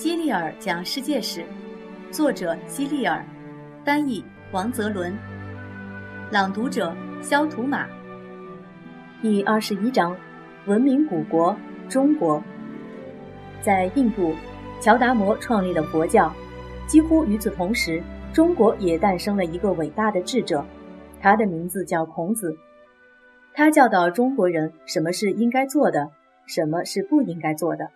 基利尔讲世界史，作者基利尔，翻译王泽伦，朗读者肖图马。第二十一章：文明古国中国。在印度，乔达摩创立了佛教。几乎与此同时，中国也诞生了一个伟大的智者，他的名字叫孔子。他教导中国人什么是应该做的，什么是不应该做的。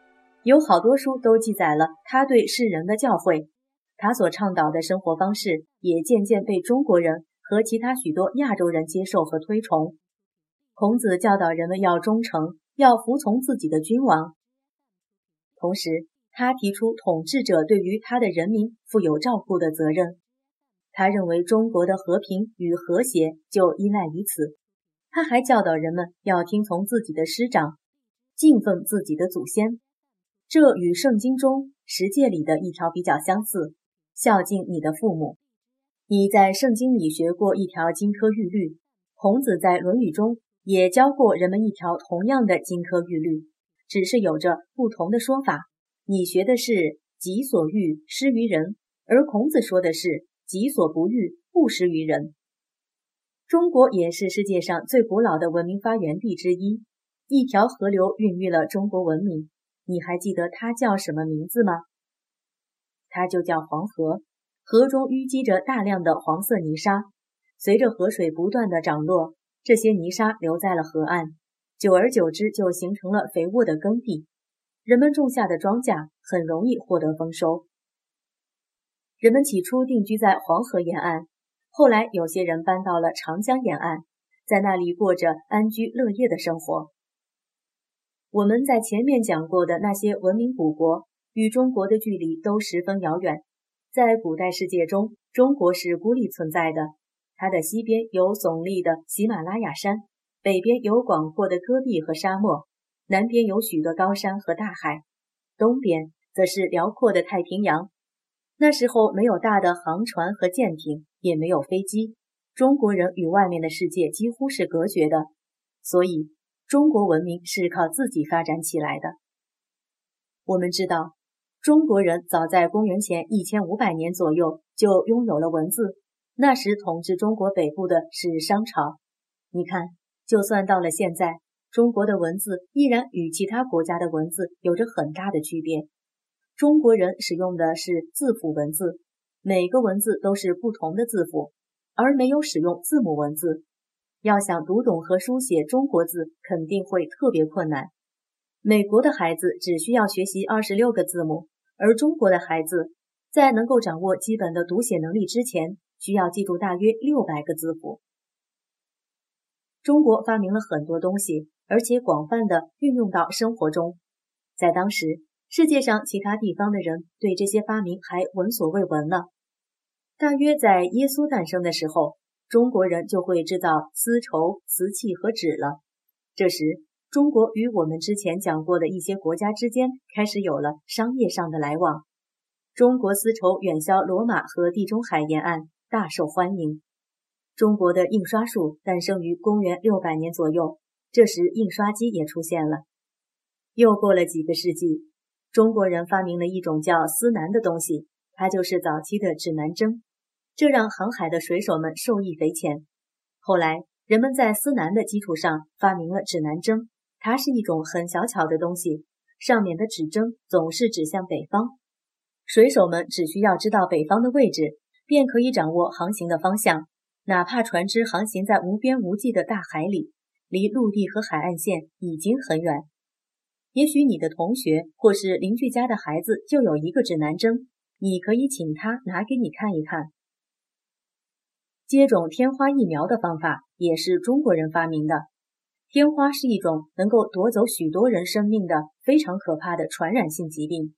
有好多书都记载了他对世人的教诲，他所倡导的生活方式也渐渐被中国人和其他许多亚洲人接受和推崇。孔子教导人们要忠诚，要服从自己的君王。同时，他提出统治者对于他的人民负有照顾的责任。他认为中国的和平与和谐就依赖于此。他还教导人们要听从自己的师长，敬奉自己的祖先。这与圣经中十诫里的一条比较相似：孝敬你的父母。你在圣经里学过一条金科玉律，孔子在《论语》中也教过人们一条同样的金科玉律，只是有着不同的说法。你学的是“己所欲，施于人”，而孔子说的是“己所不欲，不施于人”。中国也是世界上最古老的文明发源地之一，一条河流孕育了中国文明。你还记得它叫什么名字吗？它就叫黄河。河中淤积着大量的黄色泥沙，随着河水不断的涨落，这些泥沙留在了河岸，久而久之就形成了肥沃的耕地。人们种下的庄稼很容易获得丰收。人们起初定居在黄河沿岸，后来有些人搬到了长江沿岸，在那里过着安居乐业的生活。我们在前面讲过的那些文明古国，与中国的距离都十分遥远。在古代世界中，中国是孤立存在的。它的西边有耸立的喜马拉雅山，北边有广阔的戈壁和沙漠，南边有许多高山和大海，东边则是辽阔的太平洋。那时候没有大的航船和舰艇，也没有飞机，中国人与外面的世界几乎是隔绝的，所以。中国文明是靠自己发展起来的。我们知道，中国人早在公元前一千五百年左右就拥有了文字。那时统治中国北部的是商朝。你看，就算到了现在，中国的文字依然与其他国家的文字有着很大的区别。中国人使用的是字符文字，每个文字都是不同的字符，而没有使用字母文字。要想读懂和书写中国字，肯定会特别困难。美国的孩子只需要学习二十六个字母，而中国的孩子在能够掌握基本的读写能力之前，需要记住大约六百个字符。中国发明了很多东西，而且广泛的运用到生活中。在当时，世界上其他地方的人对这些发明还闻所未闻呢。大约在耶稣诞生的时候。中国人就会制造丝绸、瓷器和纸了。这时，中国与我们之前讲过的一些国家之间开始有了商业上的来往。中国丝绸远销罗马和地中海沿岸，大受欢迎。中国的印刷术诞生于公元六百年左右，这时印刷机也出现了。又过了几个世纪，中国人发明了一种叫丝南的东西，它就是早期的指南针。这让航海的水手们受益匪浅。后来，人们在司南的基础上发明了指南针，它是一种很小巧的东西，上面的指针总是指向北方。水手们只需要知道北方的位置，便可以掌握航行的方向。哪怕船只航行在无边无际的大海里，离陆地和海岸线已经很远。也许你的同学或是邻居家的孩子就有一个指南针，你可以请他拿给你看一看。接种天花疫苗的方法也是中国人发明的。天花是一种能够夺走许多人生命的非常可怕的传染性疾病。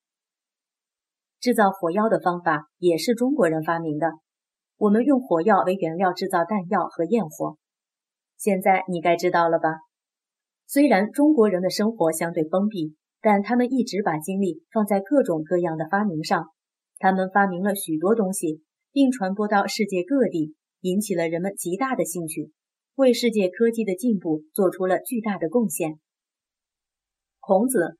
制造火药的方法也是中国人发明的。我们用火药为原料制造弹药和焰火。现在你该知道了吧？虽然中国人的生活相对封闭，但他们一直把精力放在各种各样的发明上。他们发明了许多东西，并传播到世界各地。引起了人们极大的兴趣，为世界科技的进步做出了巨大的贡献。孔子，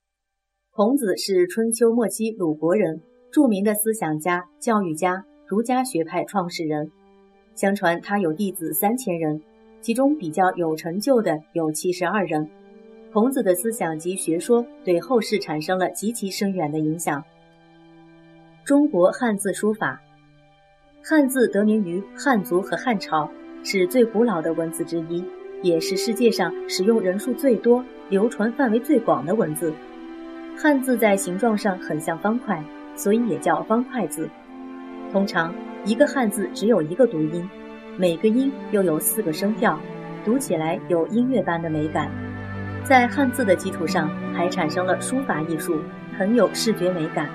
孔子是春秋末期鲁国人，著名的思想家、教育家，儒家学派创始人。相传他有弟子三千人，其中比较有成就的有七十二人。孔子的思想及学说对后世产生了极其深远的影响。中国汉字书法，汉字得名于汉族和汉朝，是最古老的文字之一，也是世界上使用人数最多、流传范围最广的文字。汉字在形状上很像方块，所以也叫方块字。通常一个汉字只有一个读音，每个音又有四个声调，读起来有音乐般的美感。在汉字的基础上，还产生了书法艺术，很有视觉美感。